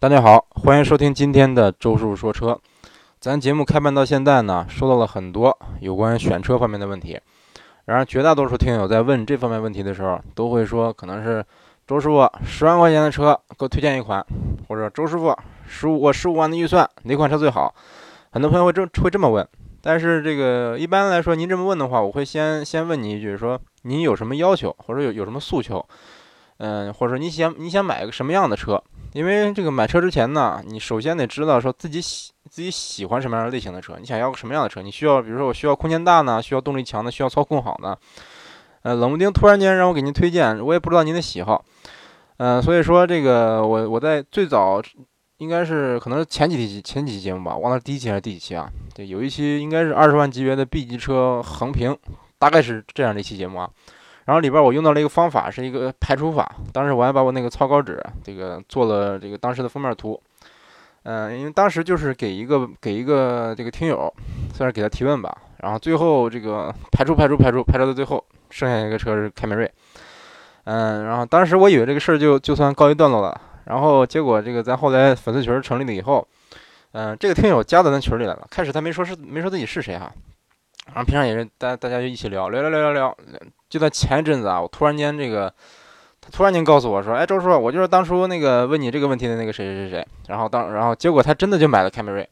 大家好，欢迎收听今天的周师傅说车。咱节目开办到现在呢，收到了很多有关选车方面的问题。然而，绝大多数听友在问这方面问题的时候，都会说可能是周师傅十万块钱的车给我推荐一款，或者周师傅十五我十五万的预算哪款车最好？很多朋友会这会这么问。但是这个一般来说，您这么问的话，我会先先问你一句，说您有什么要求，或者有有什么诉求？嗯，或者说你想你想买个什么样的车？因为这个买车之前呢，你首先得知道说自己喜自己喜欢什么样的类型的车，你想要个什么样的车？你需要，比如说我需要空间大呢，需要动力强的，需要操控好的。呃，冷不丁突然间让我给您推荐，我也不知道您的喜好。嗯，所以说这个我我在最早应该是可能是前几期前几期节目吧，忘了第一期还是第几期啊？对，有一期应该是二十万级别的 B 级车横屏，大概是这样的一期节目啊。然后里边我用到了一个方法，是一个排除法。当时我还把我那个草稿纸这个做了这个当时的封面图。嗯，因为当时就是给一个给一个这个听友，算是给他提问吧。然后最后这个排除排除排除排除到最后，剩下一个车是凯美瑞。嗯，然后当时我以为这个事儿就就算告一段落了。然后结果这个咱后来粉丝群成立了以后，嗯，这个听友加到咱群里来了。开始他没说是没说自己是谁哈。然后平常也是大大家就一起聊聊聊聊聊聊。就在前一阵子啊，我突然间这个，他突然间告诉我说：“哎，周叔，我就是当初那个问你这个问题的那个谁谁谁谁。”然后当然后结果他真的就买了凯美瑞。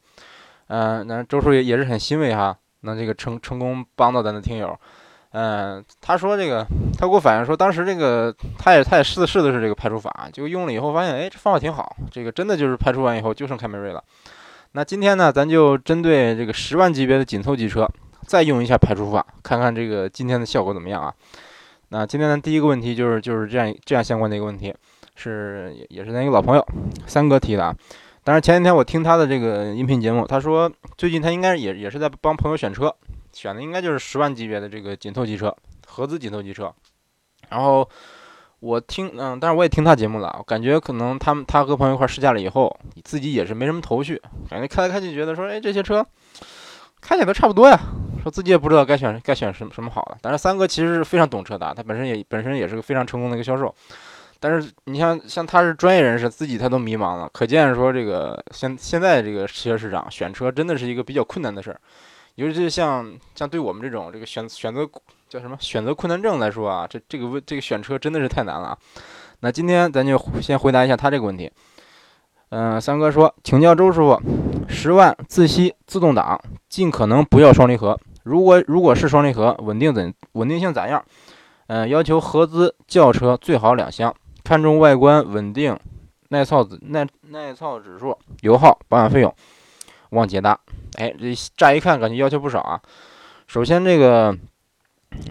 嗯，那周叔也也是很欣慰哈，能这个成成功帮到咱的听友。嗯，他说这个他给我反映说，当时这个他也他也试试的是这个排除法，就用了以后发现，哎，这方法挺好，这个真的就是排除完以后就剩凯美瑞了。那今天呢，咱就针对这个十万级别的紧凑级车。再用一下排除法，看看这个今天的效果怎么样啊？那今天的第一个问题就是就是这样这样相关的一个问题，是也是咱一个老朋友三哥提的啊。但是前几天我听他的这个音频节目，他说最近他应该也也是在帮朋友选车，选的应该就是十万级别的这个紧凑级车，合资紧凑级车。然后我听嗯，但是我也听他节目了，感觉可能他们他和朋友一块试驾了以后，自己也是没什么头绪，感觉开来开去觉得说，哎，这些车开起来都差不多呀。说自己也不知道该选该选什么什么好的，但是三哥其实是非常懂车的，他本身也本身也是个非常成功的一个销售。但是你像像他是专业人士，自己他都迷茫了，可见说这个现现在这个汽车市场选车真的是一个比较困难的事儿，尤其是像像对我们这种这个选选择叫什么选择困难症来说啊，这这个问这个选车真的是太难了。那今天咱就先回答一下他这个问题。嗯，三哥说，请教周师傅，十万自吸自动挡，尽可能不要双离合。如果如果是双离合，稳定怎稳定性咋样？嗯，要求合资轿车最好两厢，看重外观稳定、耐操指耐耐操指数、油耗、保养费用，望解答。哎，这乍一看感觉要求不少啊。首先这个，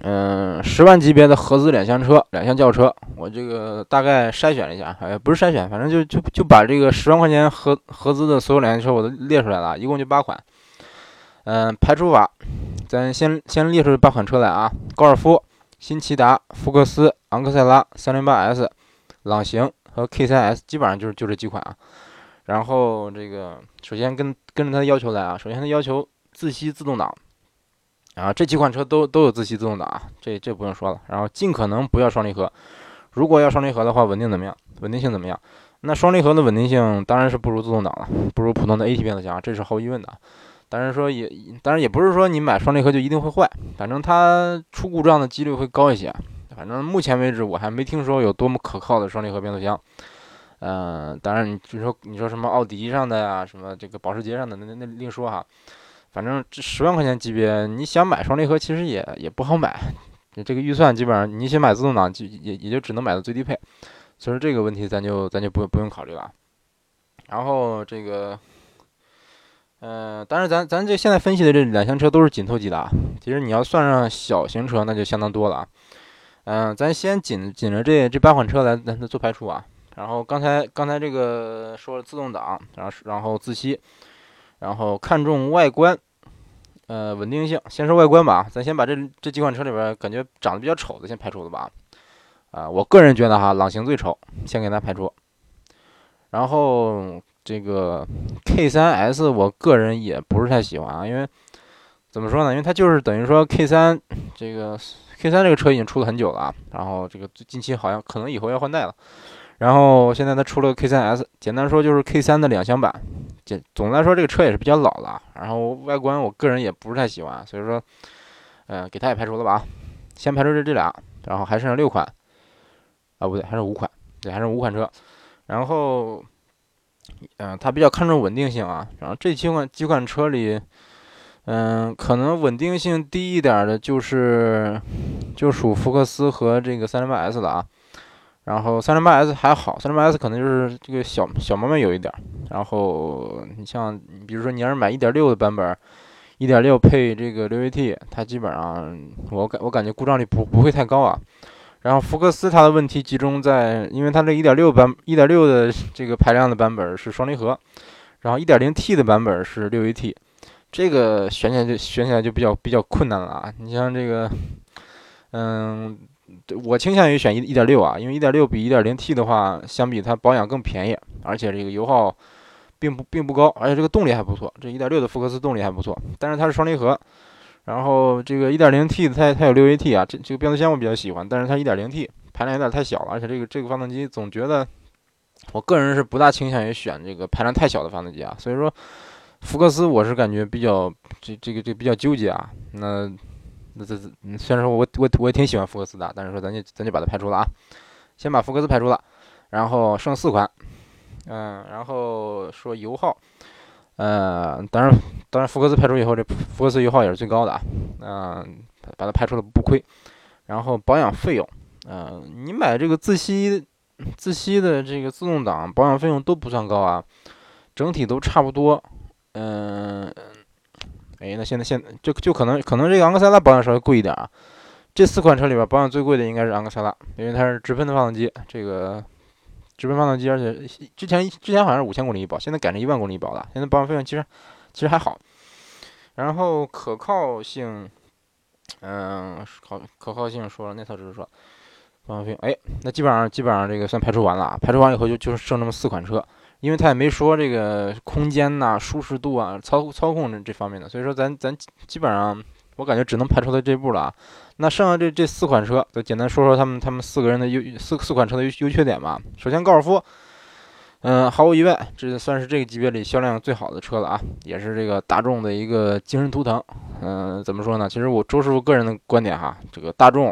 嗯，十万级别的合资两厢车、两厢轿车，我这个大概筛选了一下，哎，不是筛选，反正就就就把这个十万块钱合合资的所有两厢车我都列出来了，一共就八款。嗯，排除法。咱先先列出八款车来啊：高尔夫、新骐达、福克斯、昂克赛拉、三零八 S、朗行和 K 三 S，基本上就是就这几款啊。然后这个首先跟跟着它的要求来啊，首先它要求自吸自动挡啊，这几款车都都有自吸自动挡啊，这这不用说了。然后尽可能不要双离合，如果要双离合的话，稳定怎么样？稳定性怎么样？那双离合的稳定性当然是不如自动挡了，不如普通的 AT 变速箱，这是毫无疑问的。但是说也，当然也不是说你买双离合就一定会坏，反正它出故障的几率会高一些。反正目前为止我还没听说有多么可靠的双离合变速箱。嗯，当然你比如说你说什么奥迪上的呀，什么这个保时捷上的那那那另说哈。反正这十万块钱级别，你想买双离合其实也也不好买。你这个预算基本上你想买自动挡就也也就只能买到最低配，所以说这个问题咱就咱就不不用考虑了。然后这个。嗯，但是咱咱这现在分析的这两厢车都是紧凑级的啊。其实你要算上小型车，那就相当多了啊。嗯，咱先紧紧着这这八款车来来做排除啊。然后刚才刚才这个说了自动挡，然后然后自吸，然后看重外观，呃，稳定性。先说外观吧，咱先把这这几款车里边感觉长得比较丑的先排除了吧。啊，我个人觉得哈，朗行最丑，先给它排除。然后。这个 K 三 S，我个人也不是太喜欢啊，因为怎么说呢？因为它就是等于说 K 三这个 K 三这个车已经出了很久了，然后这个近期好像可能以后要换代了，然后现在它出了 K3S，简单说就是 K3 的两厢版。简总的来说，这个车也是比较老了，然后外观我个人也不是太喜欢，所以说，嗯，给它也排除了吧。先排除这这俩，然后还剩下六款，啊不对，还是五款，对，还是五款车。然后，嗯，它比较看重稳定性啊。然后这几款几款车里，嗯，可能稳定性低一点的就是就属福克斯和这个三零八 S 了啊。然后三零八 S 还好，三零八 S 可能就是这个小小毛病有一点。然后你像，比如说你要是买一点六的版本，一点六配这个六 AT，它基本上我感我感觉故障率不不会太高啊。然后福克斯它的问题集中在，因为它这一点六版一点六的这个排量的版本是双离合，然后一点零 T 的版本是六 AT，这个选起来就选起来就比较比较困难了啊。你像这个，嗯。我倾向于选一一点六啊，因为一点六比一点零 T 的话，相比它保养更便宜，而且这个油耗并不并不高，而且这个动力还不错。这一点六的福克斯动力还不错，但是它是双离合，然后这个一点零 T 它它有六 AT 啊，这这个变速箱我比较喜欢，但是它一点零 T 排量有点太小了，而且这个这个发动机总觉得，我个人是不大倾向于选这个排量太小的发动机啊，所以说福克斯我是感觉比较这这个这比较纠结啊，那。那这这，虽然说我我我也挺喜欢福克斯的，但是说咱就咱就把它排除了啊，先把福克斯排除了，然后剩四款，嗯，然后说油耗，呃，当然当然福克斯排除以后，这福克斯油耗也是最高的啊，嗯，把它排除了不亏，然后保养费用，嗯，你买这个自吸自吸的这个自动挡保养费用都不算高啊，整体都差不多，嗯。哎，那现在现就就可能可能这个昂克赛拉保养稍微贵一点啊。这四款车里边保养最贵的应该是昂克赛拉，因为它是直喷的发动机，这个直喷发动机，而且之前之前好像是五千公里一保，现在改成一万公里一保了。现在保养费用其实其实还好。然后可靠性，嗯，可可靠性说了，那套只是说保养费用。哎，那基本上基本上这个算排除完了。排除完以后就就剩那么四款车。因为他也没说这个空间呐、舒适度啊、操操控这这方面的，所以说咱咱基本上我感觉只能排除到这步了。那剩下这这四款车，就简单说说他们他们四个人的优四四款车的优优缺点吧。首先，高尔夫，嗯，毫无疑问，这算是这个级别里销量最好的车了啊，也是这个大众的一个精神图腾。嗯，怎么说呢？其实我周师傅个人的观点哈，这个大众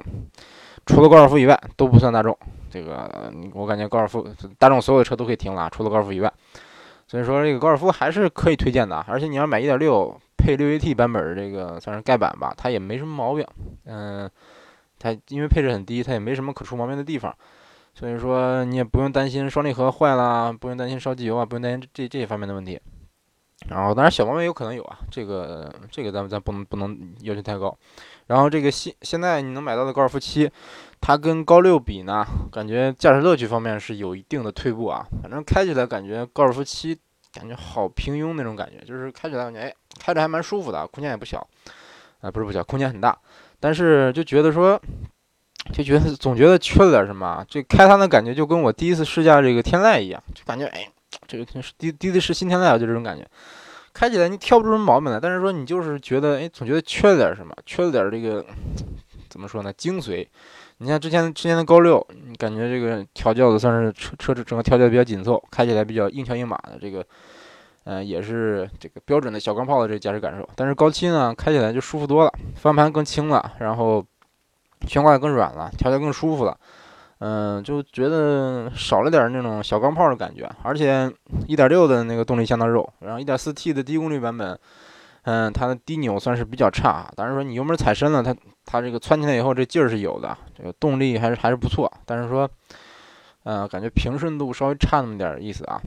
除了高尔夫以外都不算大众。这个我感觉高尔夫大众所有的车都可以停了，除了高尔夫以外，所以说这个高尔夫还是可以推荐的。而且你要买1.6配六 AT 版本的这个算是盖板吧，它也没什么毛病。嗯，它因为配置很低，它也没什么可出毛病的地方，所以说你也不用担心双离合坏了，不用担心烧机油啊，不用担心这这些方面的问题。然后当然小毛病有可能有啊，这个这个咱们咱不能不能要求太高。然后这个现现在你能买到的高尔夫七。它跟高六比呢，感觉驾驶乐趣方面是有一定的退步啊。反正开起来感觉高尔夫七感觉好平庸那种感觉，就是开起来感觉哎，开着还蛮舒服的，空间也不小，啊不是不小，空间很大，但是就觉得说，就觉得总觉得缺了点什么。这开它的感觉就跟我第一次试驾这个天籁一样，就感觉哎，这个是第第一次试新天籁啊就这种感觉，开起来你挑不出什么毛病来，但是说你就是觉得哎，总觉得缺了点什么，缺了点这个怎么说呢，精髓。你像之前之前的高六，你感觉这个调教的算是车车整个调教比较紧凑，开起来比较硬桥硬马的这个，呃，也是这个标准的小钢炮的这个驾驶感受。但是高七呢，开起来就舒服多了，方向盘更轻了，然后悬挂也更软了，调教更舒服了。嗯，就觉得少了点那种小钢炮的感觉。而且一点六的那个动力相当肉，然后一点四 T 的低功率版本。嗯，它的低扭算是比较差，但是说你油门踩深了，它它这个窜起来以后这劲儿是有的，这个动力还是还是不错。但是说，嗯，感觉平顺度稍微差那么点意思啊。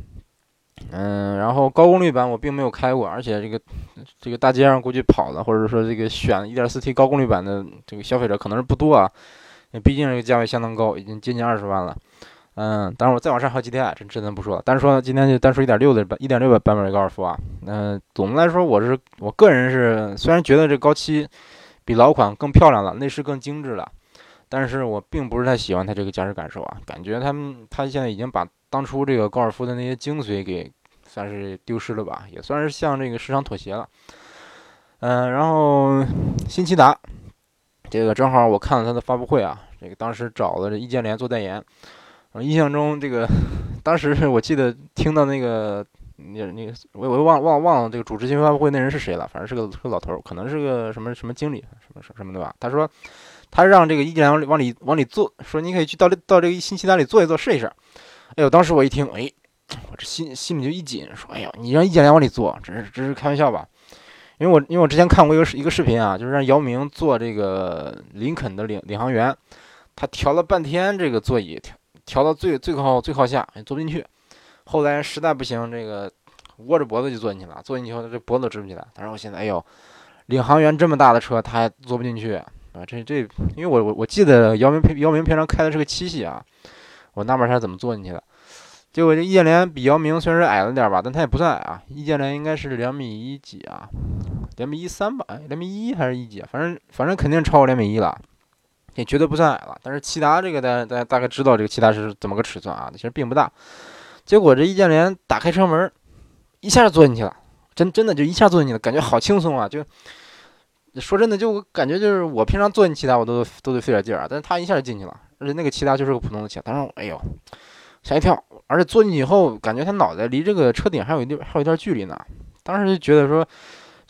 嗯，然后高功率版我并没有开过，而且这个这个大街上估计跑的，或者说这个选 1.4T 高功率版的这个消费者可能是不多啊，毕竟这个价位相当高，已经接近二十万了。嗯，当然我再往上还有 GTI，这这咱不说了。单说今天就单说一点六的版，一点六的版本的高尔夫啊。嗯，总的来说，我是我个人是虽然觉得这高七比老款更漂亮了，内饰更精致了，但是我并不是太喜欢它这个驾驶感受啊。感觉他们他现在已经把当初这个高尔夫的那些精髓给算是丢失了吧，也算是向这个市场妥协了。嗯，然后 新骐达这个正好我看了它的发布会啊，这个当时找了易建联做代言。我印象中这个当时 我记得听到那个那那个我我忘忘忘了这个主持新闻发布会那人是谁了，反正是个是个老头，可能是个什么什么经理什么什么的吧。他说他让这个易建联往里往里坐，说你可以去到到这个新奇达里坐一坐试一试。哎呦，当时我一听，哎，我这心心里就一紧，说哎呦，你让易建联往里坐，这是这是开玩笑吧？因为我因为我之前看过一个一个视频啊，就是让姚明坐这个林肯的领领航员，他调了半天这个座椅，调调到最最靠最靠下，坐不进去。后来实在不行，这个窝着脖子就坐进去了，坐进去以后这脖子直不起来。他说我现在哎呦，领航员这么大的车他还坐不进去啊？这这，因为我我我记得姚明平姚明平常开的是个七系啊，我纳闷他怎么坐进去的。结果这易建联比姚明虽然是矮了点吧，但他也不算矮啊。易建联应该是两米一几啊，两米一三吧？两米一还是一几？反正反正肯定超过两米一了，也绝对不算矮了。但是骐达这个大家大家大概知道这个骐达是怎么个尺寸啊？其实并不大。结果这易建联打开车门，一下就坐进去了，真真的就一下坐进去了，感觉好轻松啊！就说真的，就感觉就是我平常坐进骐达我都都得费点劲儿啊，但是他一下就进去了，而且那个骐达就是个普通的车。当时哎呦，吓一跳。而且坐进去以后，感觉他脑袋离这个车顶还有一点还有一段距离呢。当时就觉得说，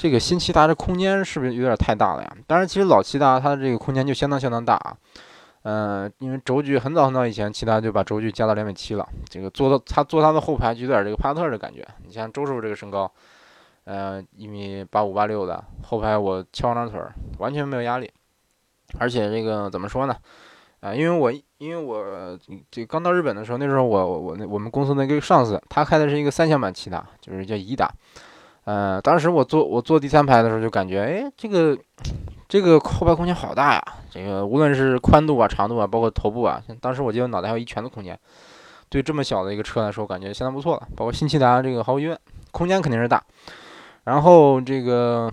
这个新骐达这空间是不是有点太大了呀？当然，其实老骐达它的这个空间就相当相当大啊。嗯，因为轴距很早很早以前，骐达就把轴距加到两米七了。这个坐到他坐他的后排，就有点这个帕萨特的感觉。你像周师傅这个身高，呃，一米八五八六的，后排我翘二郎腿儿，完全没有压力。而且这个怎么说呢？啊，因为我因为我这刚到日本的时候，那时候我我我们公司那个上司，他开的是一个三厢版骐达，就是叫颐达。呃，当时我坐我坐第三排的时候，就感觉，哎，这个这个后排空间好大呀！这个无论是宽度啊、长度啊，包括头部啊，当时我记得脑袋还有一拳的空间，对这么小的一个车来说，感觉相当不错了。包括新骐达这个毫无疑问，空间肯定是大。然后这个。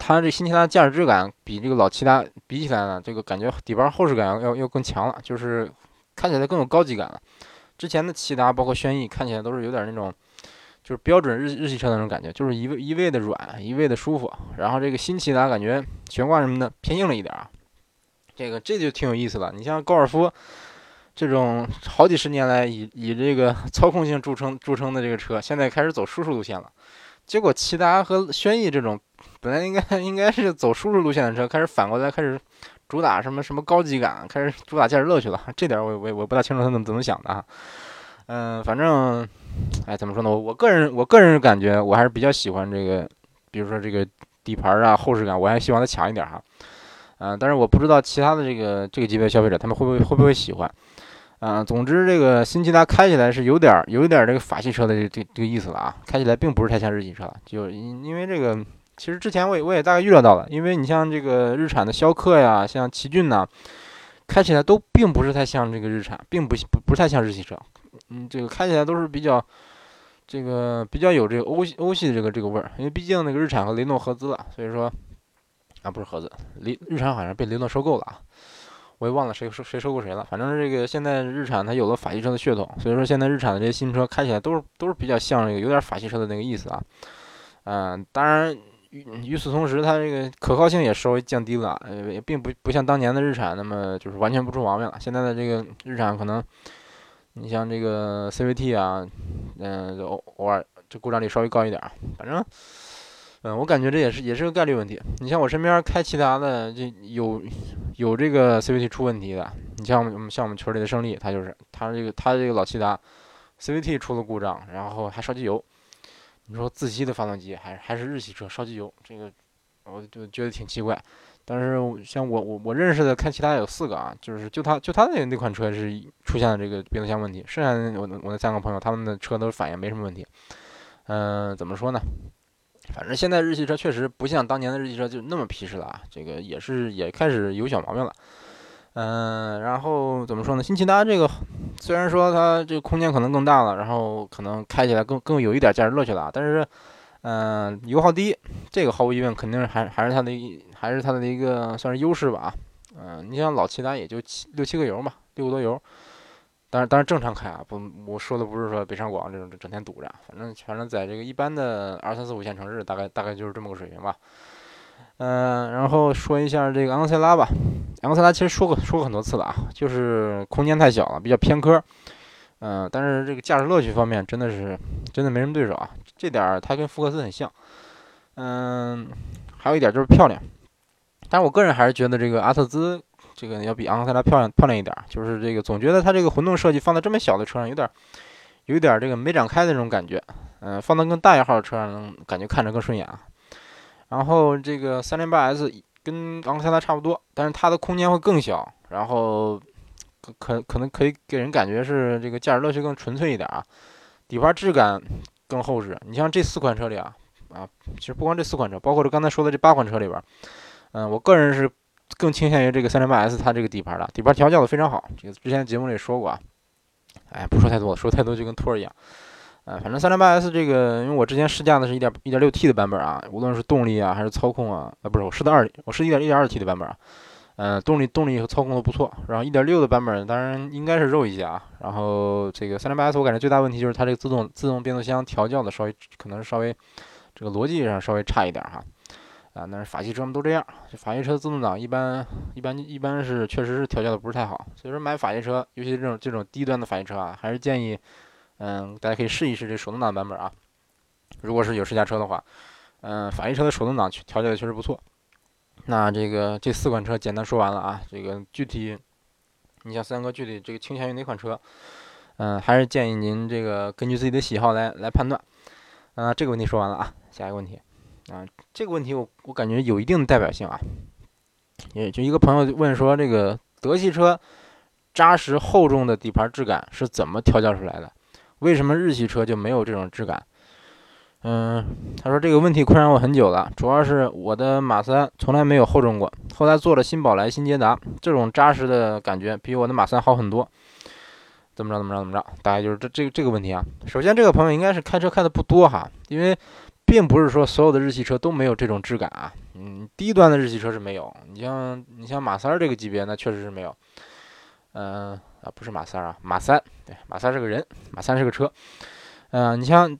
它这新骐达驾驶质感比这个老骐达比起来呢，这个感觉底盘厚实感要要更强了，就是看起来更有高级感了。之前的骐达包括轩逸看起来都是有点那种，就是标准日日系车那种感觉，就是一味一味的软，一味的舒服。然后这个新骐达感觉悬挂什么的偏硬了一点啊，这个这就挺有意思了。你像高尔夫这种好几十年来以以这个 操控性著称著称的这个车，现在开始走舒适路线了。结果骐达和轩逸这种。本来应该应该是走舒适路线的车，开始反过来开始主打什么什么高级感，开始主打驾驶乐趣了。这点我我我不大清楚他怎么怎么想的啊。嗯，反正，哎，怎么说呢？我我个人我个人感觉我还是比较喜欢这个，比如说这个底盘啊厚实感，我还希望它强一点哈。嗯，但是我不知道其他的这个这个级别消费者他们会不会会不会喜欢。嗯，总之这个新骐达开起来是有点有一点这个法系车的这这个意思了啊，开起来并不是太像日系车了，就因因为这个。其实之前我也我也大概预料到了，因为你像这个日产的逍客呀，像奇骏呐，开起来都并不是太像这个日产，并不不不太像日系车，嗯，这个开起来都是比较这个比较有这个欧欧系的这个这个味儿，因为毕竟那个日产和雷诺合资了，所以说啊不是合资，雷日产好像被雷诺收购了啊，我也忘了谁收谁收购谁了，反正这个现在日产它有了法系车的血统，所以说现在日产的这些新车开起来都是都是比较像这个有点法系车的那个意思啊，嗯，当然。与与此同时，它这个可靠性也稍微降低了，呃，也并不不像当年的日产那么就是完全不出毛病了。现在的这个日产可能，你像这个 CVT 啊，嗯，偶偶尔这故障率稍微高一点。反正，嗯，我感觉这也是也是个概率问题。你像我身边开骐达的，就有有这个 CVT 出问题的。你像我们像我们群里的胜利，他就是他这个他这个老骐达 CVT 出了故障，然后还烧机油。你说自吸的发动机还还是日系车烧机油，这个我就觉得挺奇怪。但是像我我我认识的开其他有四个啊，就是就他就他那那款车是出现了这个变速箱问题，剩下的我我那三个朋友他们的车都反应没什么问题。嗯，怎么说呢？反正现在日系车确实不像当年的日系车就那么皮实了啊，这个也是也开始有小毛病了。嗯，然后怎么说呢？新骐达这个虽然说它这个空间可能更大了，然后可能开起来更更有一点驾驶乐趣了，但是，嗯，油耗低，这个毫无疑问肯定是还还是它的一还是它的一个算是优势吧。嗯，你像老骐达也就七六七个油嘛，六个多油，但是当然正常开啊，不，我说的不是说北上广这种整天堵着，反正反正在这个一般的二三四五线城市，大概大概就是这么个水平吧。嗯，然后说一下这个昂克赛拉吧。昂克赛拉其实说过说过很多次了啊，就是空间太小了，比较偏科。嗯，但是这个驾驶乐趣方面真的是真的没什么对手啊，这点儿它跟福克斯很像。嗯，还有一点就是漂亮。但是我个人还是觉得这个阿特兹这个要比昂克赛拉漂亮漂亮一点，就是这个总觉得它这个混动设计放在这么小的车上有点有一点这个没展开的那种感觉。嗯，放到更大一号的车上能，感觉看着更顺眼啊。然后这个三零八 S 跟昂克赛拉差不多，但是它的空间会更小，然后可可能可以给人感觉是这个驾驶乐趣更纯粹一点啊，底盘质感更厚实。你像这四款车里啊，啊，其实不光这四款车，包括这刚才说的这八款车里边，嗯，我个人是更倾向于这个三零八 S 它这个底盘的，底盘调教的非常好。这个之前节目里说过啊，哎，不说太多了，说太多就跟托儿一样。啊，反正三零八 S 这个，因为我之前试驾的是一点一点六 T 的版本啊，无论是动力啊还是操控啊，啊不是我试的二，我试一点一点二 T 的版本啊，嗯，动力动力和操控都不错。然后一点六的版本当然应该是肉一些啊。然后这个三零八 S 我感觉最大问题就是它这个自动自动变速箱调教的稍微可能稍微这个逻辑上稍微差一点哈。啊，但是法系车们都这样，法系车自动挡一般一般一般是确实是调教的不是太好。所以说买法系车，尤其这种这种低端的法系车啊，还是建议。嗯，大家可以试一试这手动挡版本啊。如果是有试驾车的话，嗯，法系车的手动挡调教的确实不错。那这个这四款车简单说完了啊。这个具体，你像三哥具体这个倾向于哪款车？嗯，还是建议您这个根据自己的喜好来来判断。啊，这个问题说完了啊，下一个问题啊，这个问题我我感觉有一定的代表性啊。也就一个朋友问说，这个德系车扎实厚重的底盘质感是怎么调教出来的？为什么日系车就没有这种质感？嗯，他说这个问题困扰我很久了，主要是我的马三从来没有厚重过，后来做了新宝来、新捷达，这种扎实的感觉比我的马三好很多。怎么着？怎么着？怎么着？大概就是这这这个问题啊。首先，这个朋友应该是开车开的不多哈，因为并不是说所有的日系车都没有这种质感啊。嗯，低端的日系车是没有，你像你像马三这个级别，那确实是没有。嗯。啊，不是马三啊，马三，对，马三是个人，马三是个车。嗯，你像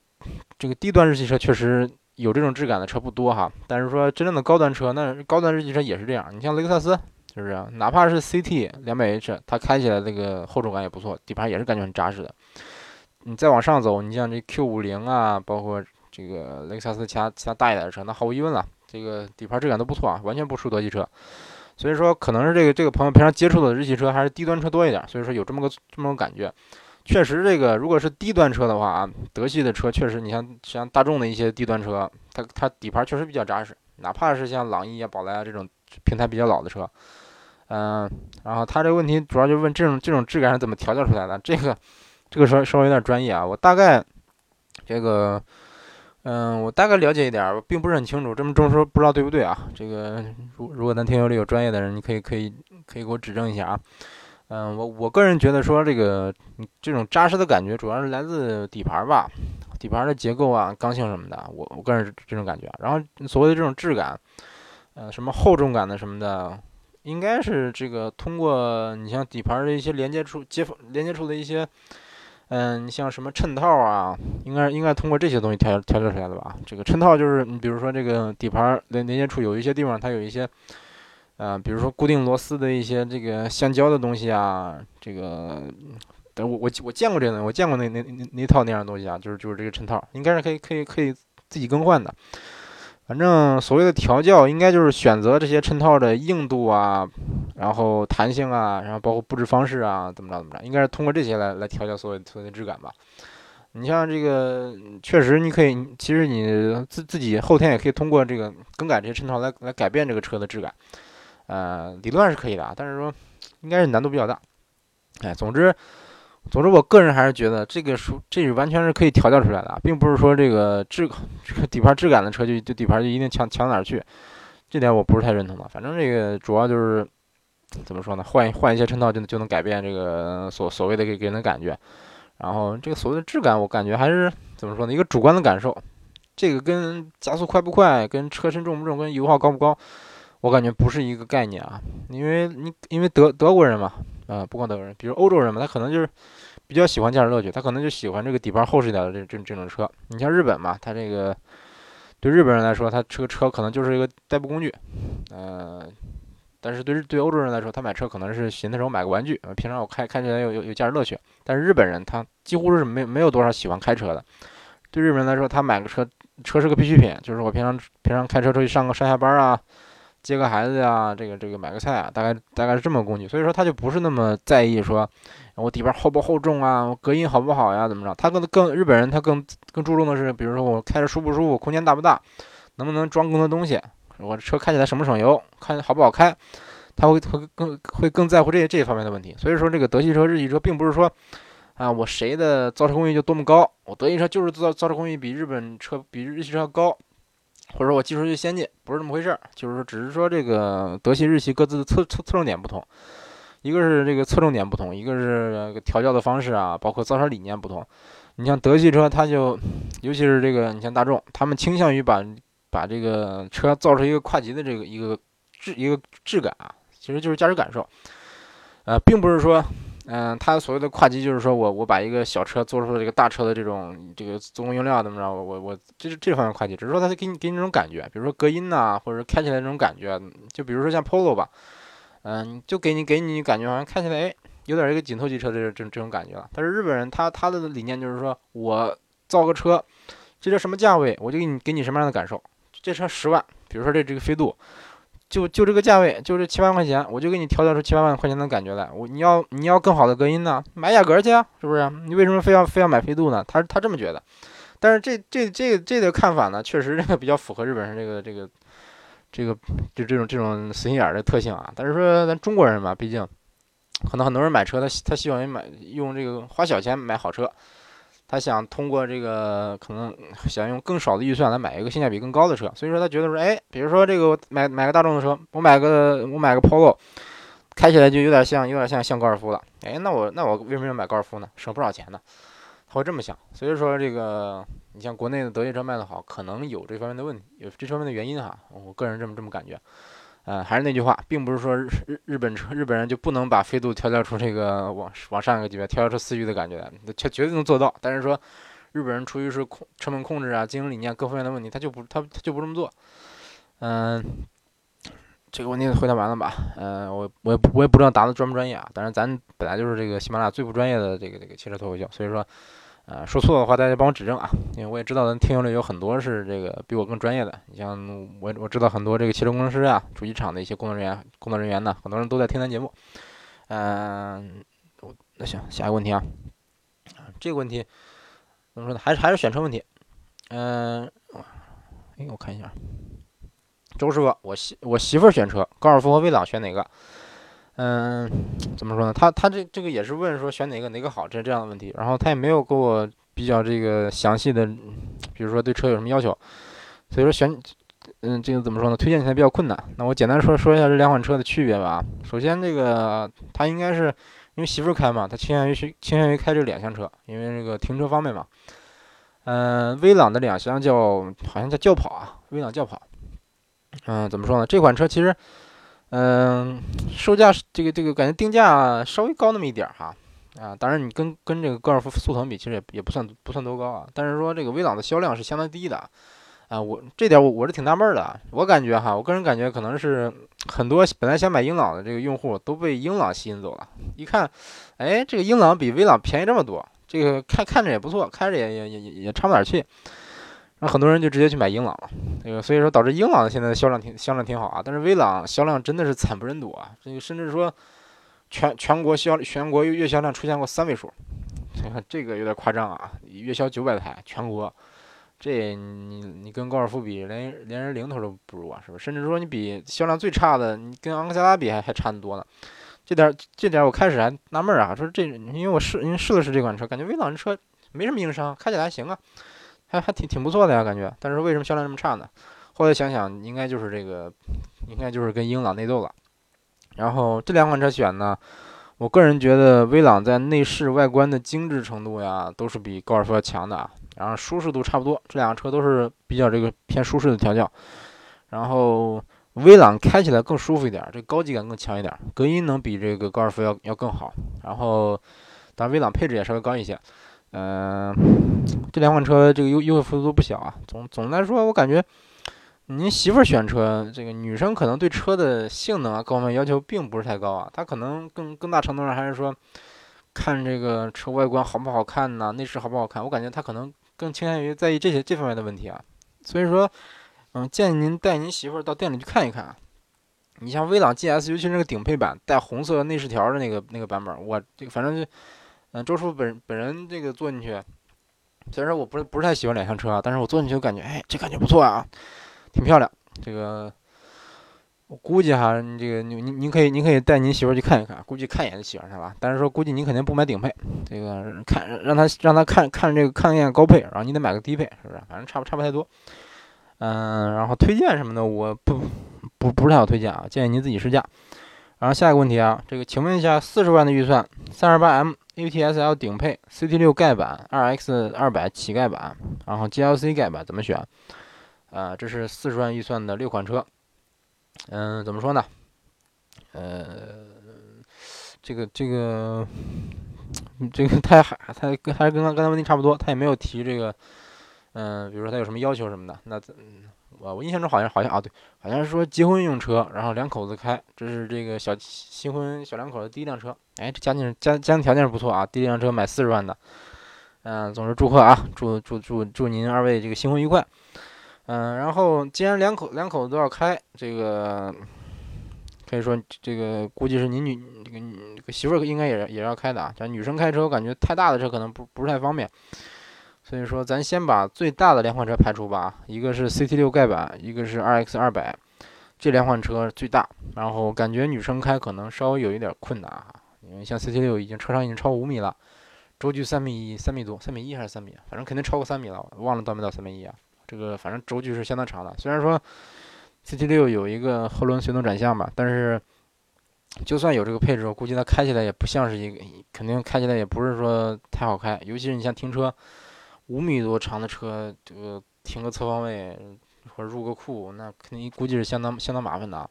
这个低端日系车，确实有这种质感的车不多哈。但是说真正的高端车，那高端日系车也是这样。你像雷克萨斯是不是，哪怕是 CT 两百 H，它开起来那个厚重感也不错，底盘也是感觉很扎实的。你再往上走，你像这 Q 五零啊，包括这个雷克萨斯其他其他大一点的车，那毫无疑问了，这个底盘质感都不错啊，完全不输德系车。所以说，可能是这个这个朋友平常接触的日系车还是低端车多一点，所以说有这么个这么个感觉。确实，这个如果是低端车的话啊，德系的车确实，你像像大众的一些低端车，它它底盘确实比较扎实，哪怕是像朗逸啊、宝来啊这种平台比较老的车，嗯，然后他这个问题主要就问这种这种质感是怎么调教出来的？这个这个稍稍微有点专业啊，我大概这个。嗯，我大概了解一点，并不是很清楚。这么这么说不知道对不对啊？这个，如如果咱听友里有专业的人，你可以可以可以给我指正一下啊。嗯，我我个人觉得说这个这种扎实的感觉，主要是来自底盘吧，底盘的结构啊、刚性什么的。我我个人是这种感觉。然后所谓的这种质感，呃，什么厚重感的什么的，应该是这个通过你像底盘的一些连接处接连接处的一些。嗯，你像什么衬套啊，应该应该通过这些东西调调教出来的吧？这个衬套就是你比如说这个底盘连连接处有一些地方它有一些，呃，比如说固定螺丝的一些这个橡胶的东西啊，这个，等我我我见过这个，我见过那那那套那样的东西啊，就是就是这个衬套，应该是可以可以可以自己更换的。反正所谓的调教，应该就是选择这些衬套的硬度啊，然后弹性啊，然后包括布置方式啊，怎么着怎么着，应该是通过这些来来调教所有所有的质感吧。你像这个，确实你可以，其实你自自己后天也可以通过这个更改这些衬套来来改变这个车的质感。呃，理论上是可以的，但是说应该是难度比较大。哎，总之。总之，我个人还是觉得这个属这是完全是可以调教出来的，并不是说这个质这个底盘质感的车就就底盘就一定强强哪儿去，这点我不是太认同的。反正这个主要就是怎么说呢，换换一些衬套就就能改变这个所所谓的给给人的感觉。然后这个所谓的质感，我感觉还是怎么说呢，一个主观的感受。这个跟加速快不快，跟车身重不重，跟油耗高不高，我感觉不是一个概念啊。因为你因为德德国人嘛。啊，不光德国人，比如欧洲人嘛，他可能就是比较喜欢驾驶乐趣，他可能就喜欢这个底盘厚实一点的这这这种车。你像日本嘛，他这个对日本人来说，他这个车可能就是一个代步工具，嗯，但是对对欧洲人来说，他买车可能是寻思着我买个玩具，平常我开开起来有有有驾驶乐趣。但是日本人他几乎是没没有多少喜欢开车的，对日本人来说，他买个车车是个必需品，就是我平常平常开车出去上个上下班啊。接个孩子呀，这个这个买个菜啊，大概大概是这么个工具，所以说他就不是那么在意说，我底盘厚不厚重啊，我隔音好不好呀，怎么着？他更更日本人他更更注重的是，比如说我开着舒不舒服，空间大不大，能不能装更多东西，我车开起来省不省油，看好不好开，他会会更会更在乎这些这一方面的问题。所以说这个德系车、日系车并不是说啊，我谁的造车工艺就多么高，我德系车就是造造车工艺比日本车比日系车高。或者说我技术就先进，不是这么回事儿，就是说，只是说这个德系、日系各自的侧侧侧重点不同，一个是这个侧重点不同，一个是调教的方式啊，包括造车理念不同。你像德系车，它就尤其是这个，你像大众，他们倾向于把把这个车造出一个跨级的这个一个质一个质感啊，其实就是驾驶感受，呃，并不是说。嗯，它所谓的跨级就是说我我把一个小车做出了这个大车的这种这个做工用料怎么着，我我我这是这方面跨级，只是说它给你给你那种感觉，比如说隔音呐，或者开起来那种感觉，就比如说像 Polo 吧，嗯，就给你给你感觉好像开起来哎有点一个紧凑级车的这这种感觉了。但是日本人他他的理念就是说我造个车，这车什么价位我就给你给你什么样的感受，这车十万，比如说这这个飞度。就就这个价位，就这七万块钱，我就给你调教出七八万块钱的感觉来。我你要你要更好的隔音呢，买雅阁去啊，是不是？你为什么非要非要买飞度呢？他他这么觉得。但是这这这这个看法呢，确实这个比较符合日本人这个这个这个就这种这种死心眼的特性啊。但是说咱中国人嘛，毕竟可能很多人买车，他他希望于买用这个花小钱买好车。他想通过这个，可能想用更少的预算来买一个性价比更高的车，所以说他觉得说，哎，比如说这个我买买个大众的车，我买个我买个 Polo，开起来就有点像有点像像高尔夫了，哎，那我那我为什么要买高尔夫呢？省不少钱呢，他会这么想。所以说这个，你像国内的德系车卖的好，可能有这方面的问题，有这方面的原因哈，我个人这么这么感觉。呃，还是那句话，并不是说日日本车日本人就不能把飞度调教出这个往往上一个级别，调教出思域的感觉来，绝绝对能做到。但是说日本人出于是控成本控制啊、经营理念各方面的问题，他就不他他就不这么做。嗯，这个问题回答完了吧？嗯，我我也我也不知道答的专不专业啊。但是咱本来就是这个喜马拉雅最不专业的这个这个汽车脱口秀，所以说。呃，说错的话，大家帮我指正啊，因为我也知道咱听友里有很多是这个比我更专业的。你像我，我知道很多这个汽车工程师啊，主机厂的一些工作人员、工作人员呢，很多人都在听咱节目。嗯，那行，下一个问题啊，这个问题怎么说呢？还是还是选车问题。嗯，哎，我看一下，周师傅，我媳我媳妇选车，高尔夫和威朗选哪个？嗯，怎么说呢？他他这这个也是问说选哪个哪个好这这样的问题，然后他也没有给我比较这个详细的，比如说对车有什么要求，所以说选，嗯，这个怎么说呢？推荐起来比较困难。那我简单说说一下这两款车的区别吧。首先，这个他应该是因为媳妇开嘛，他倾向于去倾向于开这两厢车，因为这个停车方便嘛。嗯，威朗的两厢叫好像叫轿跑啊，威朗轿跑。嗯，怎么说呢？这款车其实。嗯，售价这个这个感觉定价稍微高那么一点儿哈，啊，当然你跟跟这个高尔夫速腾比，其实也也不算不算多高啊。但是说这个威朗的销量是相当低的，啊，我这点我我是挺纳闷的。我感觉哈，我个人感觉可能是很多本来想买英朗的这个用户都被英朗吸引走了。一看，哎，这个英朗比威朗便宜这么多，这个看看着也不错，开着也也也也差不哪儿去。那很多人就直接去买英朗了，这个所以说导致英朗现在的销量挺销量挺好啊，但是威朗销量真的是惨不忍睹啊，这个甚至说全全国销全国月销量出现过三位数，这个有点夸张啊，月销九百台全国，这你你跟高尔夫比连连人零头都不如啊，是不是？甚至说你比销量最差的你跟昂克赛拉比还还差得多呢，这点这点我开始还纳闷啊，说这因为我试因为试了试这款车，感觉威朗这车没什么硬伤，开起来还行啊。还还挺挺不错的呀，感觉。但是为什么销量这么差呢？后来想想，应该就是这个，应该就是跟英朗内斗了。然后这两款车选呢，我个人觉得威朗在内饰外观的精致程度呀，都是比高尔夫要强的啊。然后舒适度差不多，这两个车都是比较这个偏舒适的调教。然后威朗开起来更舒服一点，这高级感更强一点，隔音能比这个高尔夫要要更好。然后，当然威朗配置也稍微高一些。嗯，这两款车这个优优惠幅度都不小啊。总总的来说，我感觉您媳妇儿选车，这个女生可能对车的性能啊各方面要求并不是太高啊，她可能更更大程度上还是说看这个车外观好不好看呐，内饰好不好看。我感觉她可能更倾向于在意这些这方面的问题啊。所以说，嗯，建议您带您媳妇儿到店里去看一看啊。你像威朗 GS，尤其是那个顶配版带红色内饰条的那个那个版本，我这个反正就，嗯，周叔本本人这个坐进去，虽然说我不是不是太喜欢两厢车啊，但是我坐进去就感觉，哎，这感觉不错啊，挺漂亮。这个我估计哈，这个您您您可以您可以带您媳妇去看一看，估计看一眼就喜欢上了。但是说估计你肯定不买顶配，这个看让他让他看看这个看一眼高配，然后你得买个低配，是不是？反正差不差不太多。嗯，然后推荐什么的我不。不不是太好推荐啊，建议您自己试驾。然后下一个问题啊，这个请问一下，四十万的预算，三十八 M A T S L 顶配，CT 六盖板，二 X 二百乞丐版，然后 G L C 盖板怎么选？啊，这是四十万预算的六款车。嗯，怎么说呢？呃，这个这个这个他还他跟还是跟刚刚才问题差不多，他也没有提这个，嗯，比如说他有什么要求什么的，那嗯。我我印象中好像好像啊对，好像是说结婚用车，然后两口子开，这是这个小新婚小两口的第一辆车。哎，这家境家家庭条件不错啊，第一辆车买四十万的。嗯，总之祝贺啊，祝祝祝祝您二位这个新婚愉快。嗯，然后既然两口两口子都要开，这个可以说这个估计是您女这个这个媳妇儿应该也也要开的啊。像女生开车，我感觉太大的车可能不不是太方便。所以说，咱先把最大的两款车排除吧，一个是 CT 六盖板，一个是 RX 二百，这两款车最大。然后感觉女生开可能稍微有一点困难啊，因为像 CT 六已经车长已经超五米了，轴距三米一，三米多，三米一还是三米？反正肯定超过三米了，忘了到没到三米一啊。这个反正轴距是相当长的。虽然说 CT 六有一个后轮随动转向吧，但是就算有这个配置，我估计它开起来也不像是一个，肯定开起来也不是说太好开，尤其是你像停车。五米多长的车，这个停个侧方位或者入个库，那肯定估计是相当相当麻烦的。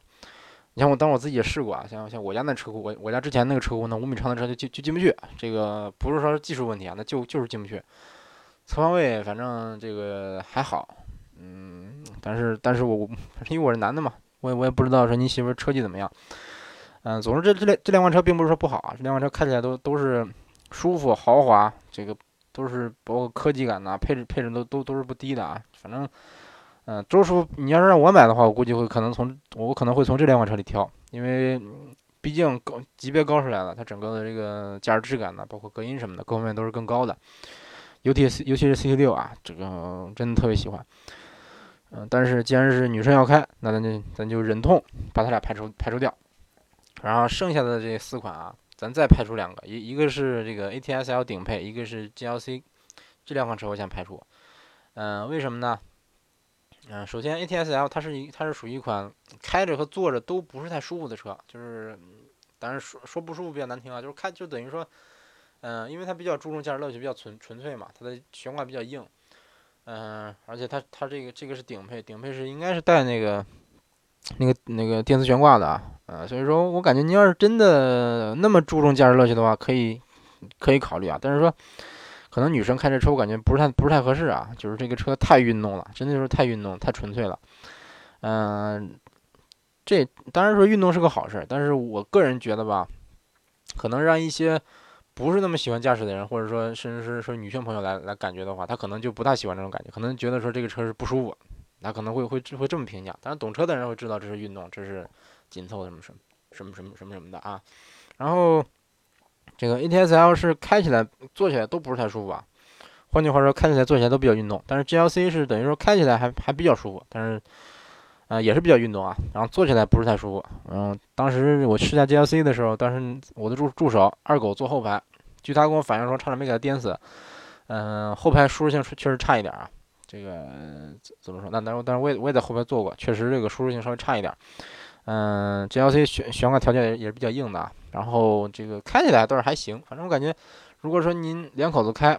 你像我，当我自己也试过啊，像像我家那车库，我我家之前那个车库，那五米长的车就就就进不去。这个不是说技术问题啊，那就就是进不去。侧方位反正这个还好，嗯，但是但是我因为我是男的嘛，我也我也不知道说你媳妇车技怎么样。嗯，总之这这两这两款车并不是说不好啊，这两款车开起来都都是舒服豪华，这个。都是包括科技感呐，配置配置都都都是不低的啊。反正，嗯，周叔，你要是让我买的话，我估计会可能从我可能会从这两款车里挑，因为毕竟高级别高出来了，它整个的这个驾驶质感呢，包括隔音什么的，各方面都是更高的。尤其尤其是 CT 六啊，这个真的特别喜欢。嗯，但是既然是女生要开，那咱就咱就忍痛把它俩排除排除掉。然后剩下的这四款啊。咱再排除两个，一一个是这个 A T S L 顶配，一个是 G L C，这两款车我先排除。嗯，为什么呢？嗯，首先 A T S L 它是一它是属于一款开着和坐着都不是太舒服的车，就是，当然说说不舒服比较难听啊，就是开就等于说，嗯，因为它比较注重驾驶乐趣，比较纯纯粹嘛，它的悬挂比较硬，嗯，而且它它这个这个是顶配，顶配是应该是带那个。那个那个电磁悬挂的啊，呃，所以说我感觉您要是真的那么注重驾驶乐趣的话，可以可以考虑啊。但是说，可能女生开这车，我感觉不是太不是太合适啊。就是这个车太运动了，真的就是太运动、太纯粹了。嗯，这当然说运动是个好事，但是我个人觉得吧，可能让一些不是那么喜欢驾驶的人，或者说甚至是说女性朋友来来感觉的话，她可能就不太喜欢这种感觉，可能觉得说这个车是不舒服。他可能会会会这么评价，当然懂车的人会知道这是运动，这是紧凑什么什么什么什么什么什么的啊。然后这个 A T S L 是开起来、坐起来都不是太舒服啊。换句话说，开起来、坐起来都比较运动。但是 G L C 是等于说开起来还还比较舒服，但是呃也是比较运动啊。然后坐起来不是太舒服。嗯，当时我试驾 G L C 的时候，当时我的助助手二狗坐后排，据他跟我反映说，差点没给他颠死。嗯，后排舒适性确实差一点啊。这个怎么说？那但是但是我也我也在后边坐过，确实这个舒适性稍微差一点。嗯，G L C 悬悬挂条件也也是比较硬的，然后这个开起来倒是还行。反正我感觉，如果说您两口子开，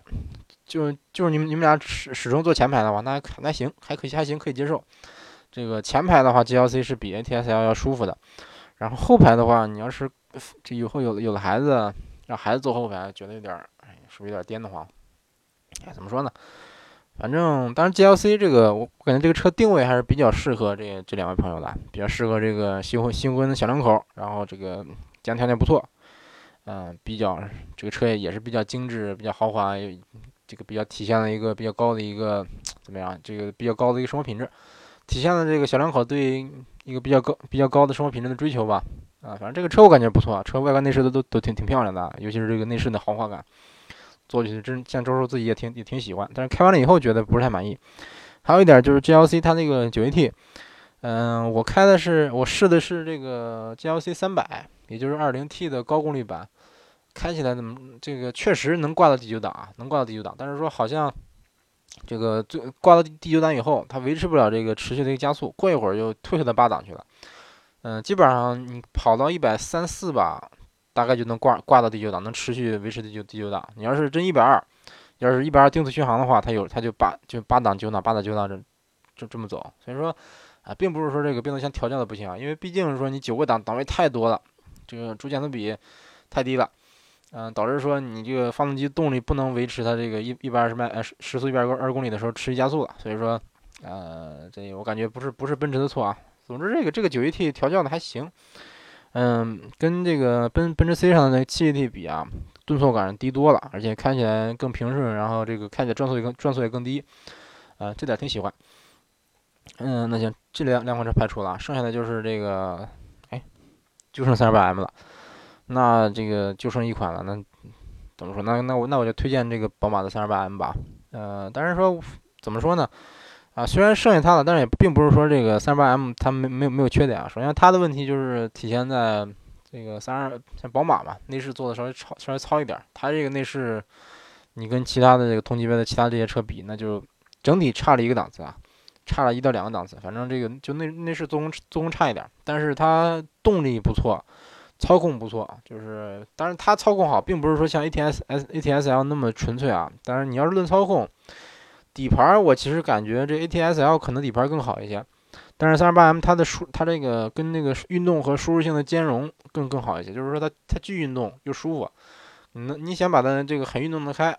就就是你们你们俩始始终坐前排的话，那还那行还可以还行可以接受。这个前排的话，G L C 是比 A T S L 要舒服的。然后后排的话，你要是这以后有有了孩子，让孩子坐后排，觉得有点，哎，是不是有点颠得慌？哎，怎么说呢？反正当然 GLC 这个，我感觉这个车定位还是比较适合这这两位朋友的，比较适合这个新婚新婚的小两口，然后这个家庭条件不错，嗯，比较这个车也是比较精致、比较豪华，这个比较体现了一个比较高的一个怎么样？这个比较高的一个生活品质，体现了这个小两口对一个比较高、比较高的生活品质的追求吧。啊，反正这个车我感觉不错，车外观内饰都都都挺挺漂亮的，尤其是这个内饰的豪华感。坐进去真像周叔自己也挺也挺喜欢，但是开完了以后觉得不是太满意。还有一点就是 GLC 它那个 9AT，嗯，我开的是我试的是这个 GLC 三百，也就是 2.0T 的高功率版，开起来怎么这个确实能挂到第九档啊，能挂到第九档，但是说好像这个最挂到第九档以后，它维持不了这个持续的一个加速，过一会儿就退回到八档去了。嗯，基本上你跑到一百三四吧。大概就能挂挂到第九档，能持续维持第九第九档。你要是真一百二，要是一百二定速巡航的话，它有它就八就八档九档八档九档这这这么走。所以说啊，并不是说这个变速箱调教的不行啊，因为毕竟是说你九个档档位太多了，这个主减速比太低了，嗯，导致说你这个发动机动力不能维持它这个一一百二十迈呃时速一百二二公里的时候持续加速了。所以说，呃，这我感觉不是不是奔驰的错啊。总之这个这个九 AT 调教的还行。嗯，跟这个奔奔驰 C 上的那个七 AT 比啊，顿挫感低多了，而且开起来更平顺，然后这个开起来转速也更转速也更低，啊，这点挺喜欢。嗯，那行，这两两款车排除了，剩下的就是这个，哎，就剩三十八 M 了，那这个就剩一款了，那怎么说？那那我那我就推荐这个宝马的三十八 M 吧。呃，但是说怎么说呢？啊，虽然剩下它了，但是也并不是说这个三十八 M 它没没有没有缺点啊。首先它的问题就是体现在这个三二像宝马嘛，内饰做的稍微糙稍微糙一点。它这个内饰，你跟其他的这个同级别的其他这些车比，那就整体差了一个档次啊，差了一到两个档次。反正这个就内内饰做工做工差一点，但是它动力不错，操控不错。就是当然它操控好，并不是说像 ATS S ATS L 那么纯粹啊。但是你要是论操控。底盘我其实感觉这 ATS L 可能底盘更好一些，但是三十八 M 它的舒它这个跟那个运动和舒适性的兼容更更好一些，就是说它它既运动又舒服。你能你想把它这个很运动的开，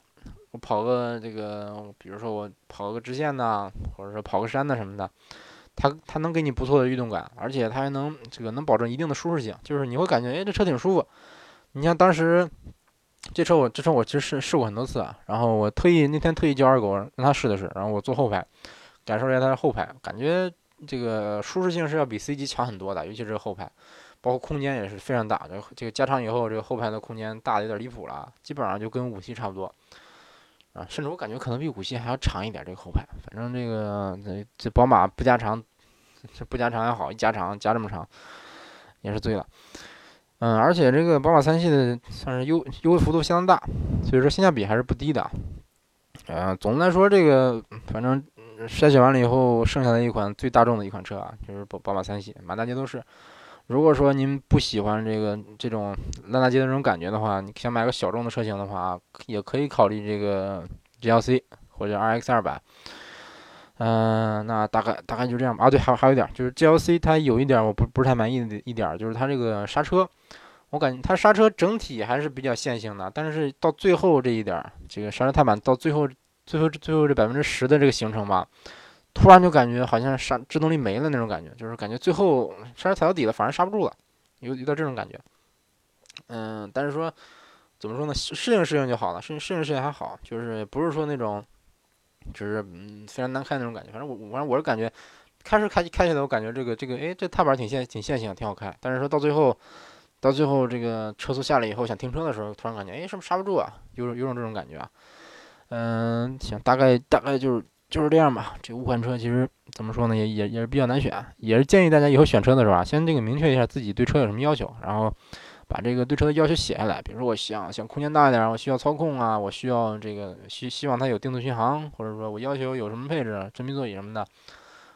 我跑个这个，比如说我跑个直线呐，或者说跑个山呐什么的，它它能给你不错的运动感，而且它还能这个能保证一定的舒适性，就是你会感觉哎这车挺舒服。你像当时。这车我这车我其实试试过很多次啊，然后我特意那天特意叫二狗让他试的试，然后我坐后排，感受一下它的后排，感觉这个舒适性是要比 C 级强很多的，尤其是后排，包括空间也是非常大的。这个加长以后，这个后排的空间大的有点离谱了，基本上就跟五系差不多啊，甚至我感觉可能比五系还要长一点。这个后排，反正这个这这宝马不加长，这不加长还好，一加长加这么长，也是醉了。嗯，而且这个宝马三系的算是优优惠幅度相当大，所以说性价比还是不低的。嗯，总的来说，这个反正筛选完了以后，剩下的一款最大众的一款车啊，就是宝宝马三系，满大街都是。如果说您不喜欢这个这种烂大街的这种感觉的话，你想买个小众的车型的话，也可以考虑这个 GLC 或者 RX 二百。嗯，那大概大概就这样吧。啊，对，还有还有一点就是 GLC 它有一点我不不是太满意的一点，就是它这个刹车。我感觉它刹车整体还是比较线性的，但是到最后这一点，这个刹车踏板到最后最后最后这百分之十的这个行程吧，突然就感觉好像刹制动力没了那种感觉，就是感觉最后刹车踩到底了，反而刹不住了，有有点这种感觉。嗯，但是说怎么说呢？适应适应就好了，适应适应适应还好，就是不是说那种就是嗯非常难开那种感觉。反正我反正我是感觉开始开开起来，我感觉这个这个哎这踏板挺线挺线性，挺好开。但是说到最后。到最后，这个车速下来以后，想停车的时候，突然感觉，哎，是不是刹不住啊？有种有种这种感觉啊。嗯，行，大概大概就是就是这样吧。这五款车其实怎么说呢，也也也是比较难选，也是建议大家以后选车的时候啊，先这个明确一下自己对车有什么要求，然后把这个对车的要求写下来。比如说，我想想空间大一点，我需要操控啊，我需要这个希希望它有定速巡航，或者说我要求有什么配置，真皮座椅什么的，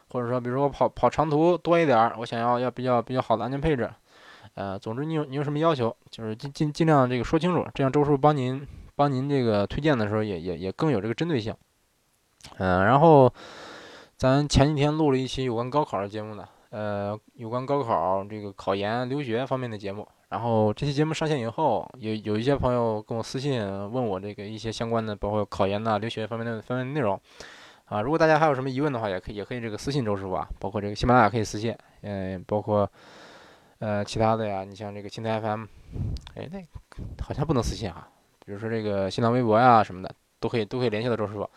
或者说，比如说我跑跑长途多一点儿，我想要要比较比较好的安全配置。呃，总之你有你有什么要求，就是尽尽尽量这个说清楚，这样周叔帮您帮您这个推荐的时候也也也更有这个针对性。嗯，然后咱前几天录了一期有关高考的节目呢，呃，有关高考这个考研留学方面的节目，然后这期节目上线以后，有有一些朋友跟我私信问我这个一些相关的，包括考研呐、留学方面的方面内容。啊，如果大家还有什么疑问的话，也可以也可以这个私信周师傅啊，包括这个喜马拉雅可以私信，嗯，包括呃其他的呀，你像这个青台 FM，哎，那好像不能私信啊，比如说这个新浪微博呀什么的，都可以都可以联系到周师傅。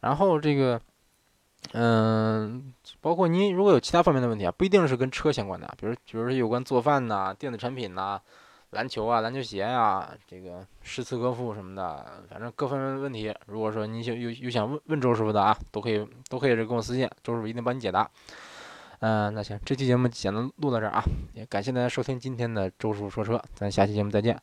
然后这个，嗯，包括您如果有其他方面的问题啊，不一定是跟车相关的，比如比如说有关做饭呐、电子产品呐。篮球啊，篮球鞋呀，这个诗词歌赋什么的，反正各方面问题，如果说你想有有想问问周师傅的啊，都可以都可以这跟我私信，周师傅一定帮你解答。嗯，那行，这期节目简单录到这儿啊，也感谢大家收听今天的周叔说车，咱下期节目再见。